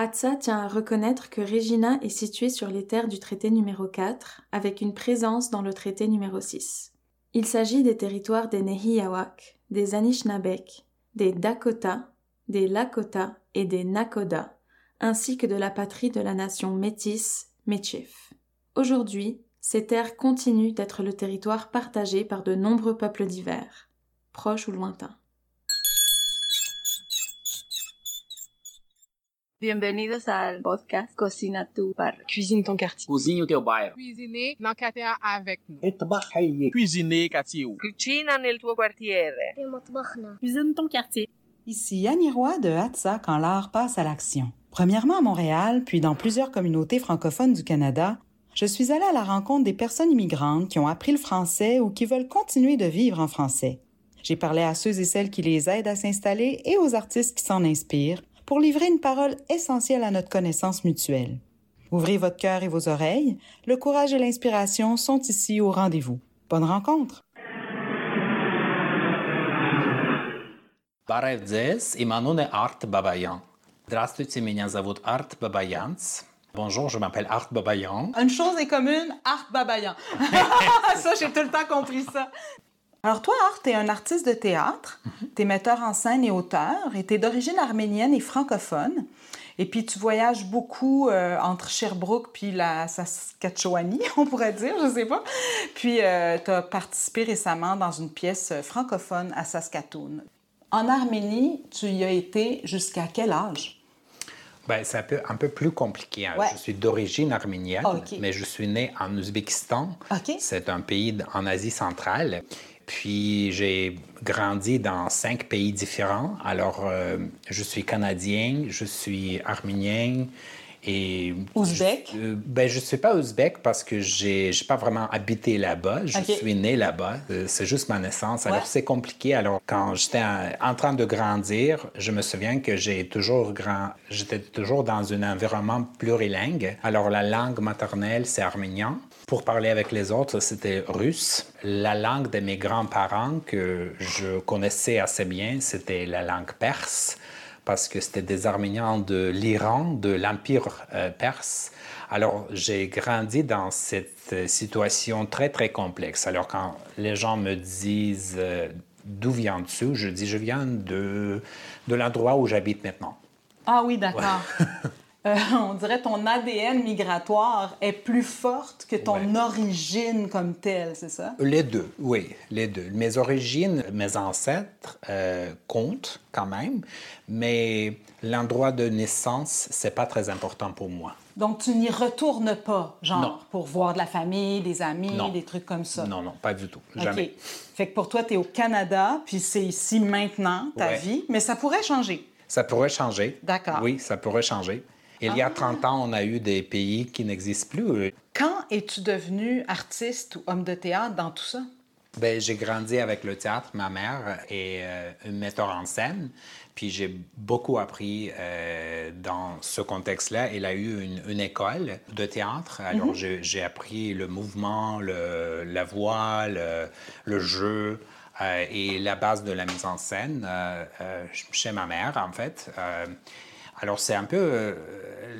Atsa tient à reconnaître que Regina est située sur les terres du traité numéro 4, avec une présence dans le traité numéro 6. Il s'agit des territoires des Nehiyawak, des Anishinabek, des Dakota, des Lakota et des Nakoda, ainsi que de la patrie de la nation métisse, Méchif. Aujourd'hui, ces terres continuent d'être le territoire partagé par de nombreux peuples divers, proches ou lointains. Bienvenidos al podcast Cocina tu bar. Cuisine ton quartier. Cuisine o teu bairro. Cuisiner dans quartier avec nous. Trabalhar. Cuisiner quartier. Tuo quartiere. Cuisine ton quartier. Ici Annie Roy de Hatsa quand l'art passe à l'action. Premièrement à Montréal, puis dans plusieurs communautés francophones du Canada, je suis allée à la rencontre des personnes immigrantes qui ont appris le français ou qui veulent continuer de vivre en français. J'ai parlé à ceux et celles qui les aident à s'installer et aux artistes qui s'en inspirent pour livrer une parole essentielle à notre connaissance mutuelle. Ouvrez votre cœur et vos oreilles, le courage et l'inspiration sont ici au rendez-vous. Bonne rencontre! Барев Дзес и Мануне Арт Бабаян. Здравствуйте, меня зовут Арт Бабаянц. Bonjour, je m'appelle Art Babayan. Une chose est commune, Art Babayan. ça, j'ai tout le temps compris ça. Alors toi, Art, t'es un artiste de théâtre, t'es metteur en scène et auteur, et t'es d'origine arménienne et francophone. Et puis tu voyages beaucoup euh, entre Sherbrooke puis la Saskatchewanie, on pourrait dire, je sais pas. Puis euh, tu as participé récemment dans une pièce francophone à Saskatoon. En Arménie, tu y as été jusqu'à quel âge? Ben, c'est un peu, un peu plus compliqué. hein. Ouais. Je suis d'origine arménienne, mais je suis né en Ouzbékistan. C'est un pays en Asie centrale. Puis j'ai grandi dans cinq pays différents. Alors, euh, je suis canadien, je suis arménien et... Ouzbek? Je, euh, ben, je suis pas ouzbek parce que j'ai j'ai pas vraiment habité là-bas. Je suis né là-bas. Euh, C'est juste ma naissance. Alors, c'est compliqué. Alors, quand j'étais en, en train de grandir, je me souviens que j'ai toujours grand... J'étais toujours dans un environnement plurilingue. Alors, la langue maternelle, c'est arménien. Pour parler avec les autres, c'était russe. La langue de mes grands-parents que je connaissais assez bien, c'était la langue perse parce que c'était des Arméniens de l'Iran, de l'Empire euh, perse. Alors, j'ai grandi dans cette euh, situation très, très complexe. Alors, quand les gens me disent euh, d'où viens-tu, je dis je viens de, de l'endroit où j'habite maintenant. Ah oui, d'accord. Euh, on dirait ton ADN migratoire est plus forte que ton Ouais. origine comme telle, c'est ça? Les deux, oui, les deux. Mes origines, mes ancêtres euh, comptent quand même, mais l'endroit de naissance, c'est pas très important pour moi. Donc, tu n'y retournes pas, genre, Non. pour voir de la famille, des amis, Non. des trucs comme ça? Non, non, pas du tout, OK. jamais. Fait que pour toi, tu es au Canada, puis c'est ici maintenant, ta Ouais. vie, mais ça pourrait changer. Ça pourrait changer. D'accord. Oui, ça pourrait changer. Il y a 30 ans, on a eu des pays qui n'existent plus. Quand es-tu devenu artiste ou homme de théâtre dans tout ça? Ben, j'ai grandi avec le théâtre. Ma mère est euh, une metteur en scène. Puis j'ai beaucoup appris euh, dans ce contexte-là. Elle a eu une, une école de théâtre. Alors j'ai- j'ai appris le mouvement, le- la voix, le, le jeu euh, et la base de la mise en scène euh, chez ma mère, en fait. Alors, c'est un peu euh,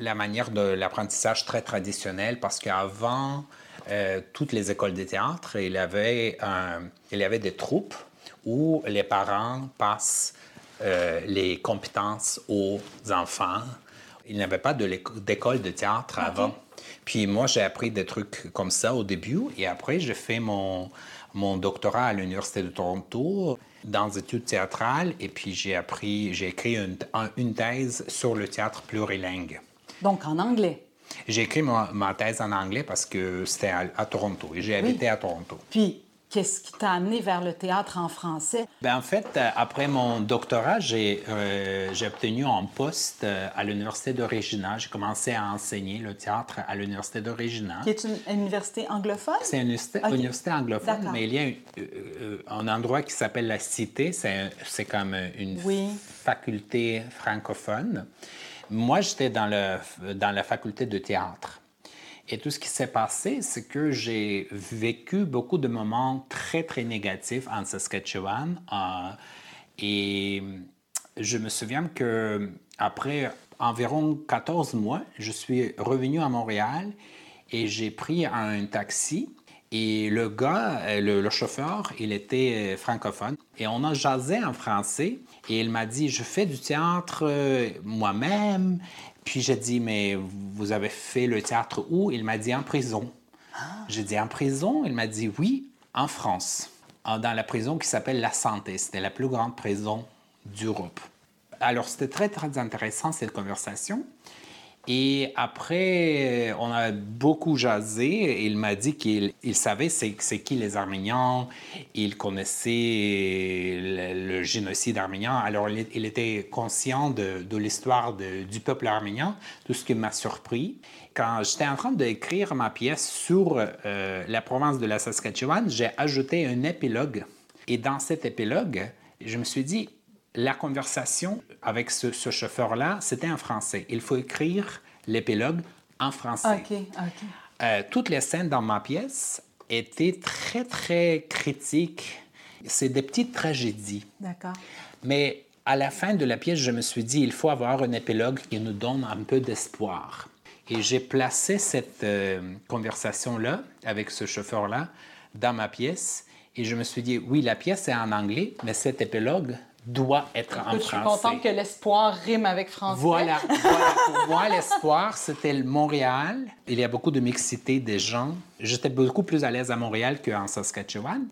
la manière de l'apprentissage très traditionnel parce qu'avant euh, toutes les écoles de théâtre, il y avait, un- il y avait des troupes où les parents passent euh, les compétences aux enfants. Il n'y avait pas de d'école de théâtre avant. Puis moi, j'ai appris des trucs comme ça au début et après, j'ai fait mon, mon doctorat à l'Université de Toronto dans les études théâtrales et puis j'ai appris, j'ai écrit une, un- une thèse sur le théâtre plurilingue. Donc, en anglais? J'ai écrit ma, ma thèse en anglais parce que c'était à, à Toronto et j'ai habité à Toronto. Puis, qu'est-ce qui t'a amené vers le théâtre en français? Ben, en fait, euh, après mon doctorat, j'ai euh, j'ai obtenu un poste euh, à l'Université de Regina. J'ai commencé à enseigner le théâtre à l'Université de Regina. Qui est une université anglophone? C'est une université, anglophone, D'accord. mais il y a un, un endroit qui s'appelle la Cité. C'est c'est comme une Oui. faculté francophone. Moi, j'étais dans, le, dans la faculté de théâtre. Et tout ce qui s'est passé, c'est que j'ai vécu beaucoup de moments très, très négatifs en Saskatchewan. euh, et je me souviens que après environ 14 mois, je suis revenu à Montréal et j'ai pris un taxi. Et le gars, euh, le, chauffeur, il était euh, francophone. Et on a jasé en français. Et il m'a dit, je fais du théâtre euh, moi-même. Puis j'ai dit, mais vous avez fait le théâtre où? Il m'a dit, en prison. Ah. J'ai dit, en prison? Il m'a dit, oui, en France. Dans la prison qui s'appelle La Santé. C'était la plus grande prison d'Europe. Alors, c'était très, très intéressant, cette conversation. Et après, on a beaucoup jasé. Il m'a dit qu'il savait c'est qui les Arméniens. Il connaissait le, génocide arménien. Alors, il, était conscient de, l'histoire du peuple arménien, tout ce qui m'a surpris. Quand j'étais en train d'écrire ma pièce sur euh, la province de la Saskatchewan, j'ai ajouté un épilogue. Et dans cet épilogue, je me suis dit, la conversation avec ce, chauffeur-là, c'était en français. Il faut écrire l'épilogue en français. OK, OK. Euh, toutes les scènes dans ma pièce étaient très, très critiques. C'est des petites tragédies. D'accord. Mais à la fin de la pièce, je me suis dit, il faut avoir un épilogue qui nous donne un peu d'espoir. Et j'ai placé cette euh, conversation-là avec ce chauffeur-là dans ma pièce. Et je me suis dit, oui, la pièce est en anglais, mais cet épilogue doit être en français. Je suis contente que l'espoir rime avec français. Voilà, voilà. Pour moi, l'espoir, c'était le Montréal. Il y a beaucoup de mixité des gens. J'étais beaucoup plus à l'aise à Montréal qu'en Saskatchewan.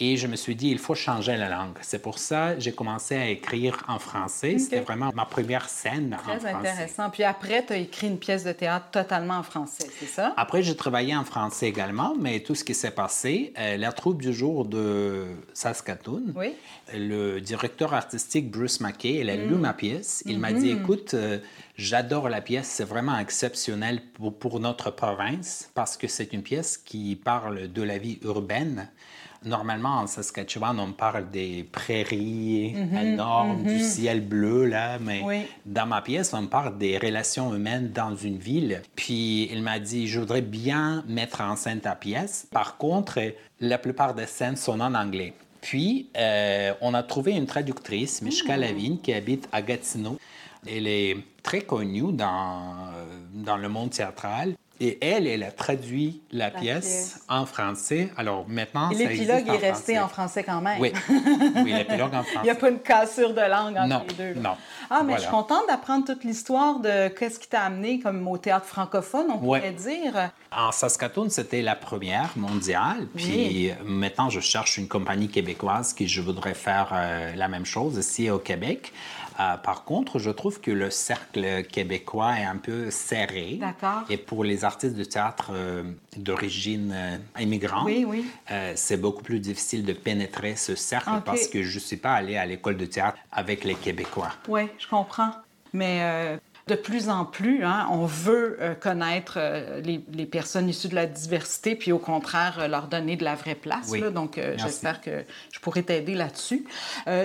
Et je me suis dit, il faut changer la langue. C'est pour ça que j'ai commencé à écrire en français. C'était vraiment ma première scène Très en français. intéressant. Puis après, tu as écrit une pièce de théâtre totalement en français, c'est ça? Après, j'ai travaillé en français également, mais tout ce qui s'est passé, euh, la troupe du jour de Saskatoon, oui. le directeur artistique Bruce McKay, il a lu mm. ma pièce. Il m'a dit, mm-hmm. écoute, euh, j'adore la pièce, c'est vraiment exceptionnel pour, pour notre province parce que c'est une pièce qui parle de la vie urbaine Normalement, en Saskatchewan, on parle des prairies mhm, énormes, du mhm. ciel bleu, là, mais dans ma pièce, on parle des relations humaines dans une ville. Puis il m'a dit, je voudrais bien mettre en scène ta pièce. Par contre, la plupart des scènes sont en anglais. Puis, euh, on a trouvé une traductrice, Mishka mmh. Lavigne, qui habite à Gatineau. Elle est très connue dans, euh, dans le monde théâtral. Et elle, elle a traduit la, pièce, en français. Alors maintenant, l'épilogue est resté en français quand même. Oui, oui l'épilogue en français. Il n'y a pas une cassure de langue entre non, les deux. Non. Ah, mais je suis contente d'apprendre toute l'histoire de qu'est-ce qui t'a amené comme au théâtre francophone, on pourrait dire. En Saskatoon, c'était la première mondiale. Puis maintenant, je cherche une compagnie québécoise qui je voudrais faire euh, la même chose ici au Québec. Euh, par contre, je trouve que le cercle québécois est un peu serré. D'accord. Et pour les artistes de théâtre euh, d'origine euh, immigrante, oui, oui. c'est beaucoup plus difficile de pénétrer ce cercle parce que je ne suis pas allé à l'école de théâtre avec les Québécois. Oui, je comprends. Mais de plus en plus, hein, on veut euh, connaître euh, les, personnes issues de la diversité, puis au contraire, euh, leur donner de la vraie place. donc, j'espère que je pourrai t'aider là-dessus.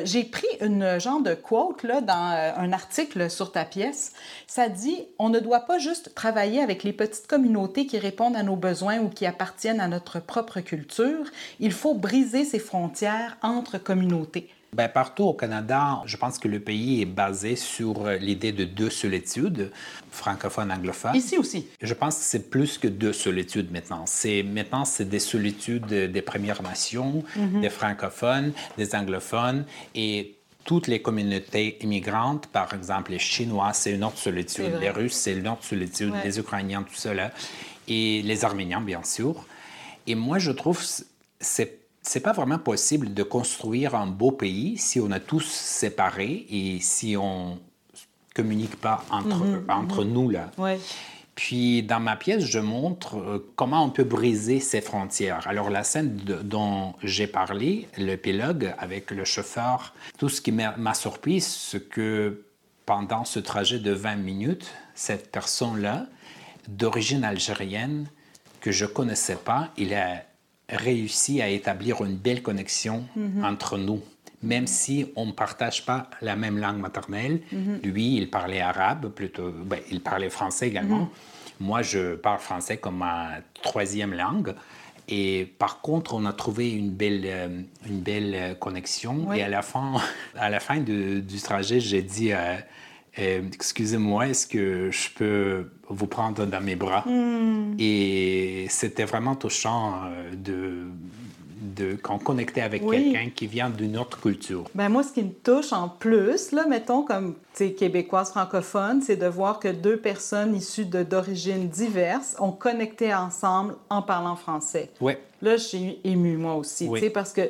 J'ai pris une genre de quote là, dans un article sur ta pièce. Ça dit On ne doit pas juste travailler avec les petites communautés qui répondent à nos besoins ou qui appartiennent à notre propre culture. Il faut briser ces frontières entre communautés. Bien, partout au Canada, je pense que le pays est basé sur l'idée de deux solitudes, francophone, anglophone. Ici aussi. Je pense que c'est plus que deux solitudes maintenant. C'est maintenant c'est des solitudes des Premières Nations, mhm. des francophones, des anglophones et toutes les communautés immigrantes, par exemple les Chinois, c'est une autre solitude, les Russes, c'est une autre solitude, les Ukrainiens, tout cela, et les Arméniens, bien sûr. Et moi, je trouve c'est c'est pas vraiment possible de construire un beau pays si on a tous séparés et si on communique pas entre, mhm, entre mhm. nous là. Puis dans ma pièce, je montre euh, comment on peut briser ces frontières. Alors la scène dont j'ai parlé, l'épilogue avec le chauffeur, tout ce qui m'a surpris, c'est que pendant ce trajet de 20 minutes, cette personne-là, d'origine algérienne, que je connaissais pas, il a réussi à établir une belle connexion mhm. entre nous. Même si on ne partage pas la même langue maternelle, mhm. lui, il parlait arabe, plutôt, ben, il parlait français également. Mhm. Moi, je parle français comme ma troisième langue. Et par contre, on a trouvé une belle, euh, une belle connexion. Et à la fin, à la fin du trajet, j'ai dit, excusez-moi, est-ce que je peux vous prendre dans mes bras? Hmm. Et c'était vraiment touchant de de qu'on connectait avec quelqu'un qui vient d'une autre culture. Ben moi, ce qui me touche en plus, là, mettons comme québécoise francophone, c'est de voir que deux personnes issues d'origines diverses ont connecté ensemble en parlant français. Oui. Là, je suis émue, moi aussi, oui. parce que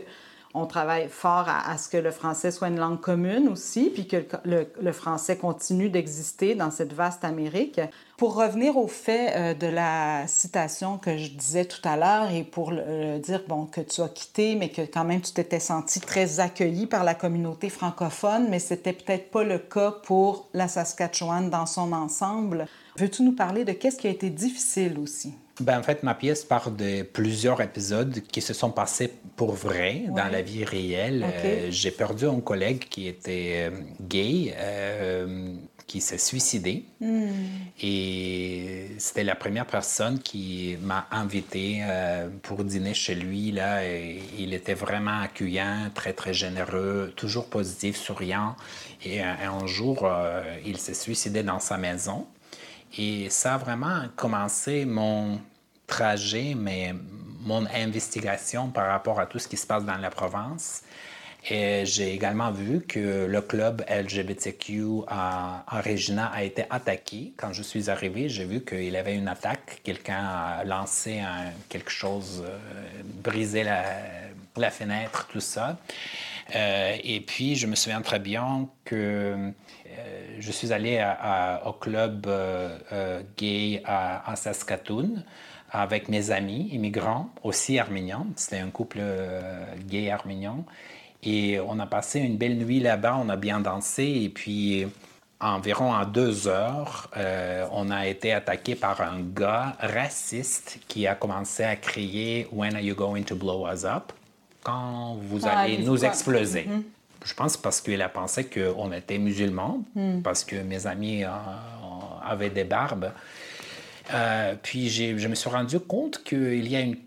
on travaille fort à, ce que le français soit une langue commune aussi, puis que le, français continue d'exister dans cette vaste Amérique. Pour revenir au fait euh, de la citation que je disais tout à l'heure et pour dire bon, que tu as quitté, mais que quand même tu t'étais senti très accueilli par la communauté francophone, mais c'était peut-être pas le cas pour la Saskatchewan dans son ensemble. Veux-tu nous parler de qu'est-ce qui a été difficile aussi? Ben, en fait, ma pièce part de plusieurs épisodes qui se sont passés pour vrai dans la vie réelle. Euh, j'ai perdu un collègue qui était euh, gay, euh, qui s'est suicidé. Hmm. Et c'était la première personne qui m'a invité pour dîner chez lui. Là, et il était vraiment accueillant, très, très généreux, toujours positif, souriant. Et un jour, il s'est suicidé dans sa maison. Et ça a vraiment commencé mon trajet, mais mon investigation par rapport à tout ce qui se passe dans la province. Et j'ai également vu que le club LGBTQ à, Regina a été attaqué. Quand je suis arrivé, j'ai vu qu'il y avait une attaque. Quelqu'un a lancé quelque chose, euh, brisé la, fenêtre, tout ça. Euh, et puis, je me souviens très bien que euh, je suis allé au club euh, gay à, Saskatoon avec mes amis immigrants, aussi arméniens. C'était un couple gay arménien. Et on a passé une belle nuit là-bas, on a bien dansé. Et puis, environ à deux heures, on a été attaqué par un gars raciste qui a commencé à crier When are you going to blow us up? Quand vous ah, allez nous exploser. Mm-hmm. Je pense parce qu'il a pensé qu'on était musulmans, hmm. parce que mes amis euh, avaient des barbes. Euh, puis je me suis rendu compte qu'il y a une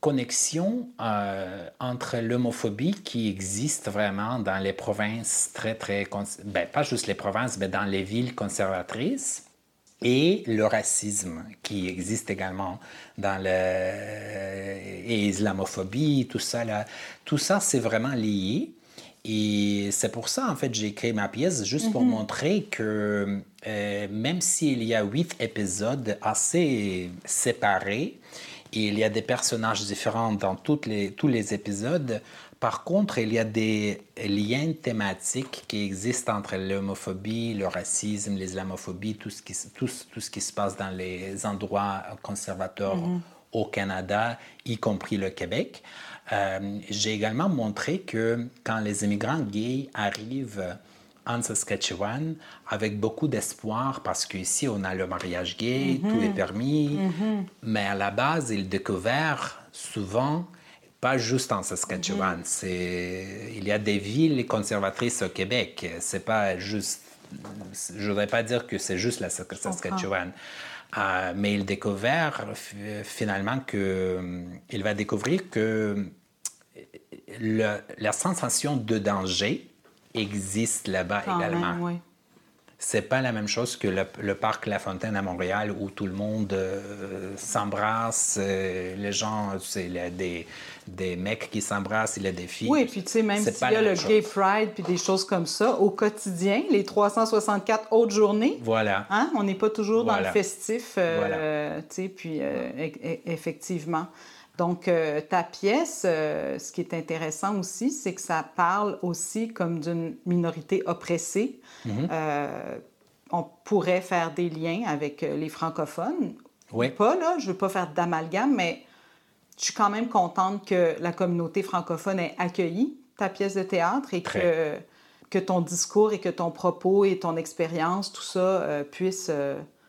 connexion euh, entre l'homophobie qui existe vraiment dans les provinces très, très... Ben, pas juste les provinces, mais dans les villes conservatrices et le racisme qui existe également dans le et islamophobie tout ça là tout ça c'est vraiment lié et c'est pour ça, en fait, j'ai créé ma pièce, juste pour mhm. montrer que euh, même s'il y a huit épisodes assez séparés, et il y a des personnages différents dans toutes les, tous les épisodes, par contre, il y a des liens thématiques qui existent entre l'homophobie, le racisme, l'islamophobie, tout, ce qui, tout, tout, ce qui se passe dans les endroits conservateurs mhm. au Canada, y compris le Québec. Euh, j'ai également montré que quand les immigrants gays arrivent en Saskatchewan avec beaucoup d'espoir parce qu'ici on a le mariage gay, tout est mhm. permis, mhm. mais à la base ils découvrent souvent pas juste en Saskatchewan, mhm. c'est il y a des villes conservatrices au Québec, c'est pas juste je voudrais pas dire que c'est juste la Saskatchewan. Euh, mais il découvert finalement que il va découvrir que la sensation de danger existe là-bas également. oui. C'est pas la même chose que le, parc La Fontaine à Montréal où tout le monde euh, s'embrasse, euh, les gens, c'est des, des mecs qui s'embrassent, il y a des filles. Oui, puis tu sais, même s'il y a le Gay Pride puis des choses comme ça, au quotidien, les 364 autres journées, voilà. Hein, on n'est pas toujours dans le festif, euh, tu sais, puis e, e, effectivement. Donc, euh, ta pièce, euh, ce qui est intéressant aussi, c'est que ça parle aussi comme d'une minorité oppressée. Mhm. Euh, on pourrait faire des liens avec les francophones. Oui. Pas, là, je ne veux pas faire d'amalgame, mais je suis quand même contente que la communauté francophone ait accueilli ta pièce de théâtre et que, que ton discours et que ton propos et ton expérience, tout ça, puisse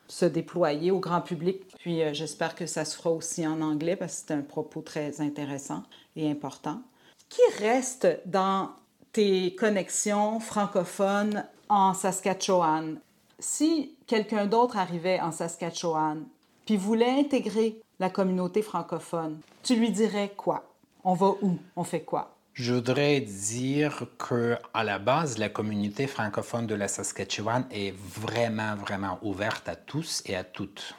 se déployer au grand public. Puis euh, j'espère que ça se fera aussi en anglais parce que c'est un propos très intéressant et important. Qui reste dans tes connexions francophones en Saskatchewan? Si quelqu'un d'autre arrivait en Saskatchewan puis voulait intégrer la communauté francophone, tu lui dirais quoi? On va où? On fait quoi? Je voudrais dire que à la base, la communauté francophone de la Saskatchewan est vraiment, vraiment ouverte à tous et à toutes.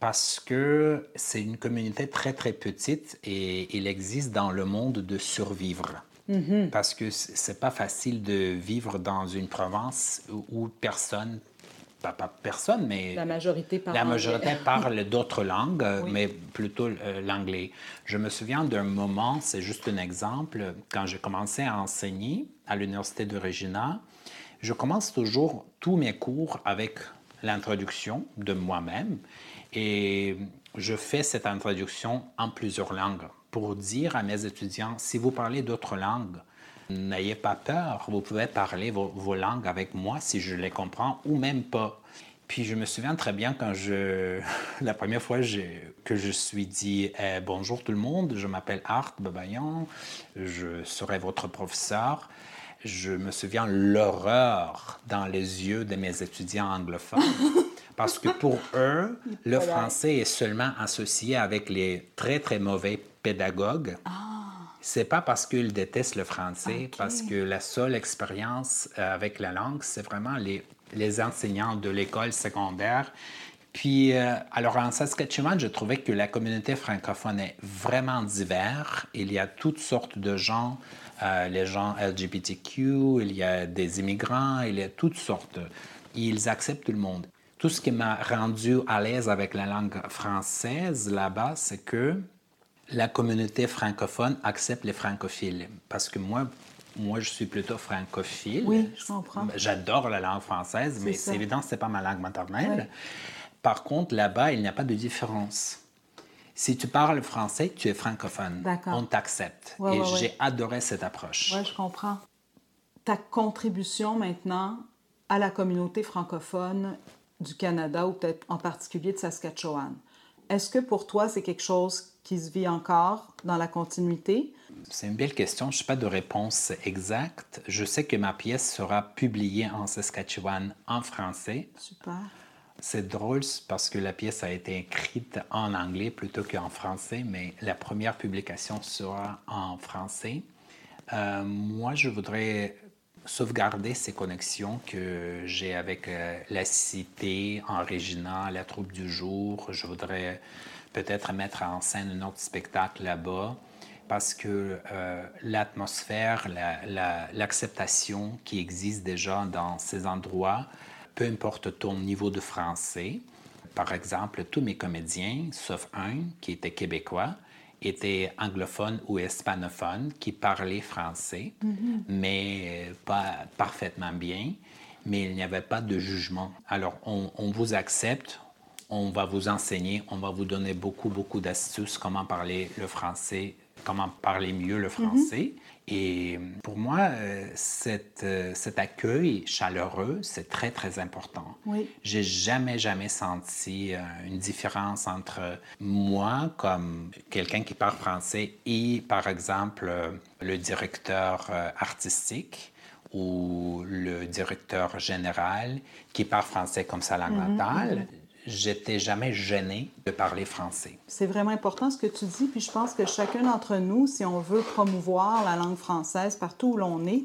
Parce que c'est une communauté très, très petite et il existe dans le monde de survivre. Mm-hmm. Parce que c'est pas facile de vivre dans une province où personne pas, personne, mais la majorité parle, la majorité parle d'autres langues, mais plutôt euh, l'anglais. Je me souviens d'un moment, c'est juste un exemple, quand j'ai commencé à enseigner à l'Université de Regina, je commence toujours tous mes cours avec l'introduction de moi-même et je fais cette introduction en plusieurs langues pour dire à mes étudiants, si vous parlez d'autres langues, N'ayez pas peur, vous pouvez parler vos, langues avec moi si je les comprends ou même pas. Puis je me souviens très bien quand je, la première fois que je suis dit eh, bonjour tout le monde, je m'appelle Art Babayan, je serai votre professeur. Je me souviens l'horreur dans les yeux de mes étudiants anglophones. Parce que pour eux, le français est seulement associé avec les très, très mauvais pédagogues. Ah c'est pas parce qu'ils détestent le français, parce que la seule expérience euh, avec la langue, c'est vraiment les, les enseignants de l'école secondaire. Puis, euh, alors en Saskatchewan, je trouvais que la communauté francophone est vraiment diverse. Il y a toutes sortes de gens, euh, les gens LGBTQ, il y a des immigrants, il y a toutes sortes. Ils acceptent tout le monde. Tout ce qui m'a rendu à l'aise avec la langue française là-bas, c'est que la communauté francophone accepte les francophiles. Parce que moi, moi, je suis plutôt francophile. Oui, je comprends. J'adore la langue française, mais c'est évident que ce n'est pas ma langue maternelle. Par contre, là-bas, il n'y a pas de différence. Si tu parles français, tu es francophone. On t'accepte. Et j'ai adoré cette approche. Oui, je comprends. Ta contribution maintenant à la communauté francophone du Canada, ou peut-être en particulier de Saskatchewan, est-ce que pour toi, c'est quelque chose qui se vit encore dans la continuité? C'est une belle question. Je n'ai pas de réponse exacte. Je sais que ma pièce sera publiée en Saskatchewan en français. Super. C'est drôle parce que la pièce a été écrite en anglais plutôt qu'en français, mais la première publication sera en français. Euh, moi, je voudrais sauvegarder ces connexions que j'ai avec euh, la cité, en Regina, la troupe du jour. Je voudrais peut-être mettre en scène un autre spectacle là-bas parce que euh, l'atmosphère, l'acceptation qui existe déjà dans ces endroits, peu importe ton niveau de français. Par exemple, tous mes comédiens, sauf un qui était québécois, étaient anglophones ou hispanophones qui parlaient français, mm-hmm. mais pas parfaitement bien. Mais il n'y avait pas de jugement. Alors, on, on vous accepte, on va vous enseigner, on va vous donner beaucoup, beaucoup d'astuces comment parler le français, comment parler mieux le français. Et pour moi, euh, euh, cet accueil chaleureux, c'est très, très important. Oui. J'ai jamais, jamais senti euh, une différence entre moi, comme quelqu'un qui parle français, et par exemple le directeur artistique ou le directeur général qui parle français comme sa langue mhm, natale. J'étais jamais gêné de parler français. C'est vraiment important ce que tu dis, puis je pense que chacun d'entre nous, si on veut promouvoir la langue française partout où l'on est,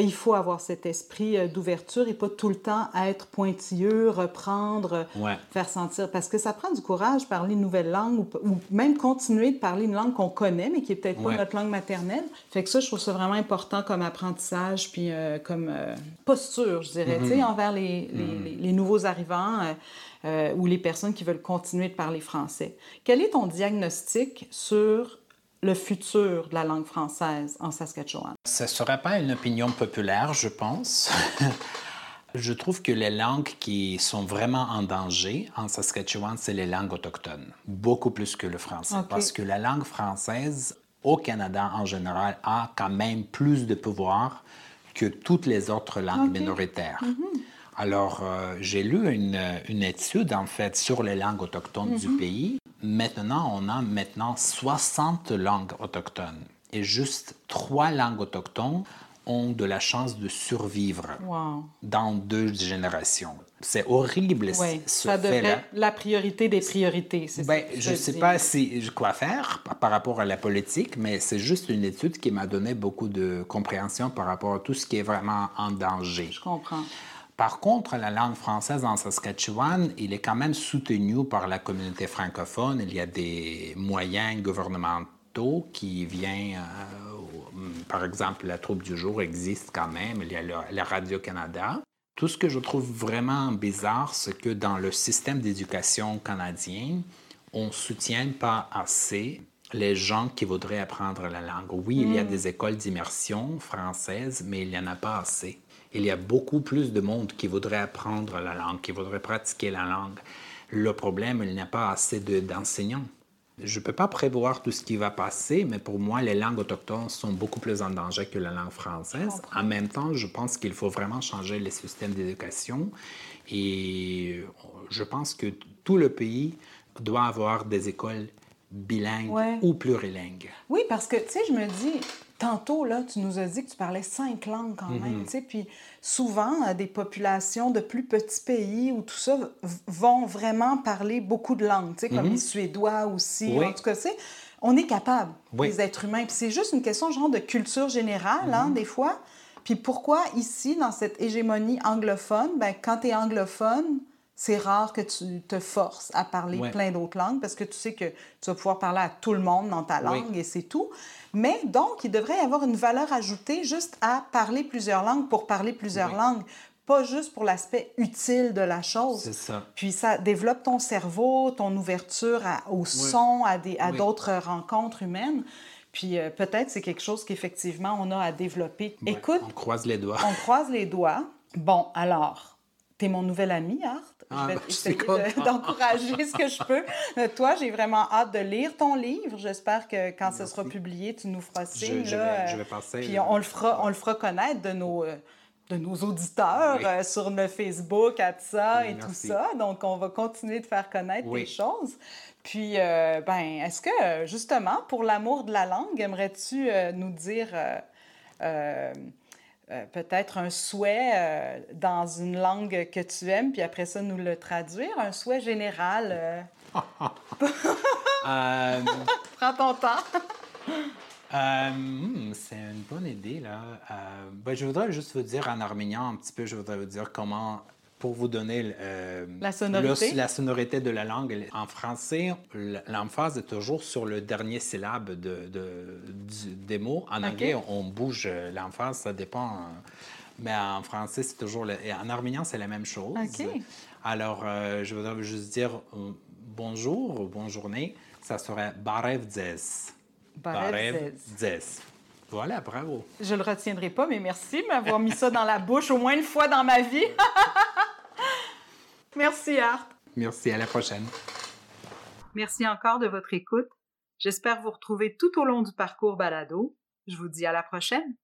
il faut avoir cet esprit euh, d'ouverture et pas tout le temps être pointilleux, reprendre, faire sentir. Parce que ça prend du courage, parler une nouvelle langue ou, même continuer de parler une langue qu'on connaît, mais qui est peut-être pas notre langue maternelle. Fait que ça, je trouve ça vraiment important comme apprentissage, puis euh, comme posture, je dirais, tu sais, mm-hmm. envers les, mm-hmm. les, nouveaux arrivants. ou les personnes qui veulent continuer de parler français. Quel est ton diagnostic sur le futur de la langue française en Saskatchewan? Ce ne serait pas une opinion populaire, je pense. je trouve que les langues qui sont vraiment en danger en Saskatchewan, c'est les langues autochtones, beaucoup plus que le français, parce que la langue française au Canada en général a quand même plus de pouvoir que toutes les autres langues minoritaires. Mm-hmm. Alors, euh, j'ai lu une, une, étude, en fait, sur les langues autochtones du mm-hmm. pays Maintenant, on a maintenant 60 langues autochtones et juste trois langues autochtones ont de la chance de survivre Wow. dans deux générations. C'est horrible Oui, ce ça devrait être la priorité des priorités. Ben, je ne sais pas si quoi faire par rapport à la politique, mais c'est juste une étude qui m'a donné beaucoup de compréhension par rapport à tout ce qui est vraiment en danger. Je comprends. Par contre, la langue française en Saskatchewan, il est quand même soutenu par la communauté francophone. Il y a des moyens gouvernementaux qui viennent, euh, par exemple, la troupe du jour existe quand même. Il y a la Radio-Canada. Tout ce que je trouve vraiment bizarre, c'est que dans le système d'éducation canadien, on ne soutient pas assez les gens qui voudraient apprendre la langue. Oui, il y a des écoles d'immersion françaises, mais il n'y en a pas assez. Il y a beaucoup plus de monde qui voudrait apprendre la langue, qui voudrait pratiquer la langue. Le problème, il n'y a pas assez de- d'enseignants. Je ne peux pas prévoir tout ce qui va passer, mais pour moi, les langues autochtones sont beaucoup plus en danger que la langue française. En même temps, je pense qu'il faut vraiment changer les systèmes d'éducation et je pense que tout le pays doit avoir des écoles bilingues Ouais. ou plurilingues. Oui, parce que, tu sais, je me dis, tantôt, là, tu nous as dit que tu parlais cinq langues quand même, tu sais, puis souvent, euh, des populations de plus petits pays où tout ça vont vraiment parler beaucoup de langues, tu sais, comme les Suédois aussi. Oui. en tout cas, tu sais, on est capable, Oui. les êtres humains, puis c'est juste une question, genre, de culture générale, hein, Mm-hmm. des fois. Puis pourquoi, ici, dans cette hégémonie anglophone, ben, quand tu es anglophone, c'est rare que tu te forces à parler Ouais. plein d'autres langues parce que tu sais que tu vas pouvoir parler à tout le monde dans ta Oui. langue et c'est tout. Mais donc, il devrait y avoir une valeur ajoutée juste à parler plusieurs langues pour parler plusieurs Oui. langues, pas juste pour l'aspect utile de la chose. C'est ça. Puis ça développe ton cerveau, ton ouverture à- au son, à, des, à Oui. d'autres rencontres humaines. Puis euh, peut-être c'est quelque chose qu'effectivement on a à développer. Ouais, Écoute, on croise les doigts. on croise les doigts. Bon, alors, t'es mon nouvel ami, Art. Ah, je vais essayer de- d'encourager ce que je peux. Euh, Toi, j'ai vraiment hâte de lire ton livre. J'espère que quand ce sera publié, tu nous feras signe. je là, vais, euh, je vais passer. Puis on le fera, on le fera connaître de nos, euh, de nos auditeurs Oui. euh, sur le Facebook, ATSA Oui, et tout ça. Donc, on va continuer de faire connaître Oui. des choses. Puis, euh, ben, est-ce que, justement, pour l'amour de la langue, aimerais-tu euh, nous dire euh, peut-être un souhait euh, dans une langue que tu aimes, puis après ça, nous le traduire, un souhait général? euh, prends ton temps. euh, hmm, c'est une bonne idée, là. Euh, ben, je voudrais juste vous dire en arménien un petit peu, je voudrais vous dire comment, pour vous donner euh, La sonorité. le- la sonorité de la langue. En français, l'emphase est toujours sur le dernier syllabe de, de- du- des mots. En anglais, on, bouge euh, l'emphase, ça dépend. euh, mais en français, c'est toujours... le- et en arménien, c'est la même chose. Ok. Alors, euh, je voudrais juste dire euh, bonjour ou bonne journée. Ça serait Barev Dzes. Barev Dzes. Voilà, bravo. Je le retiendrai pas, mais merci de m'avoir mis ça dans la bouche au moins une fois dans ma vie. merci, Art. Merci, à la prochaine. Merci encore de votre écoute. J'espère vous retrouver tout au long du parcours balado. Je vous dis à la prochaine.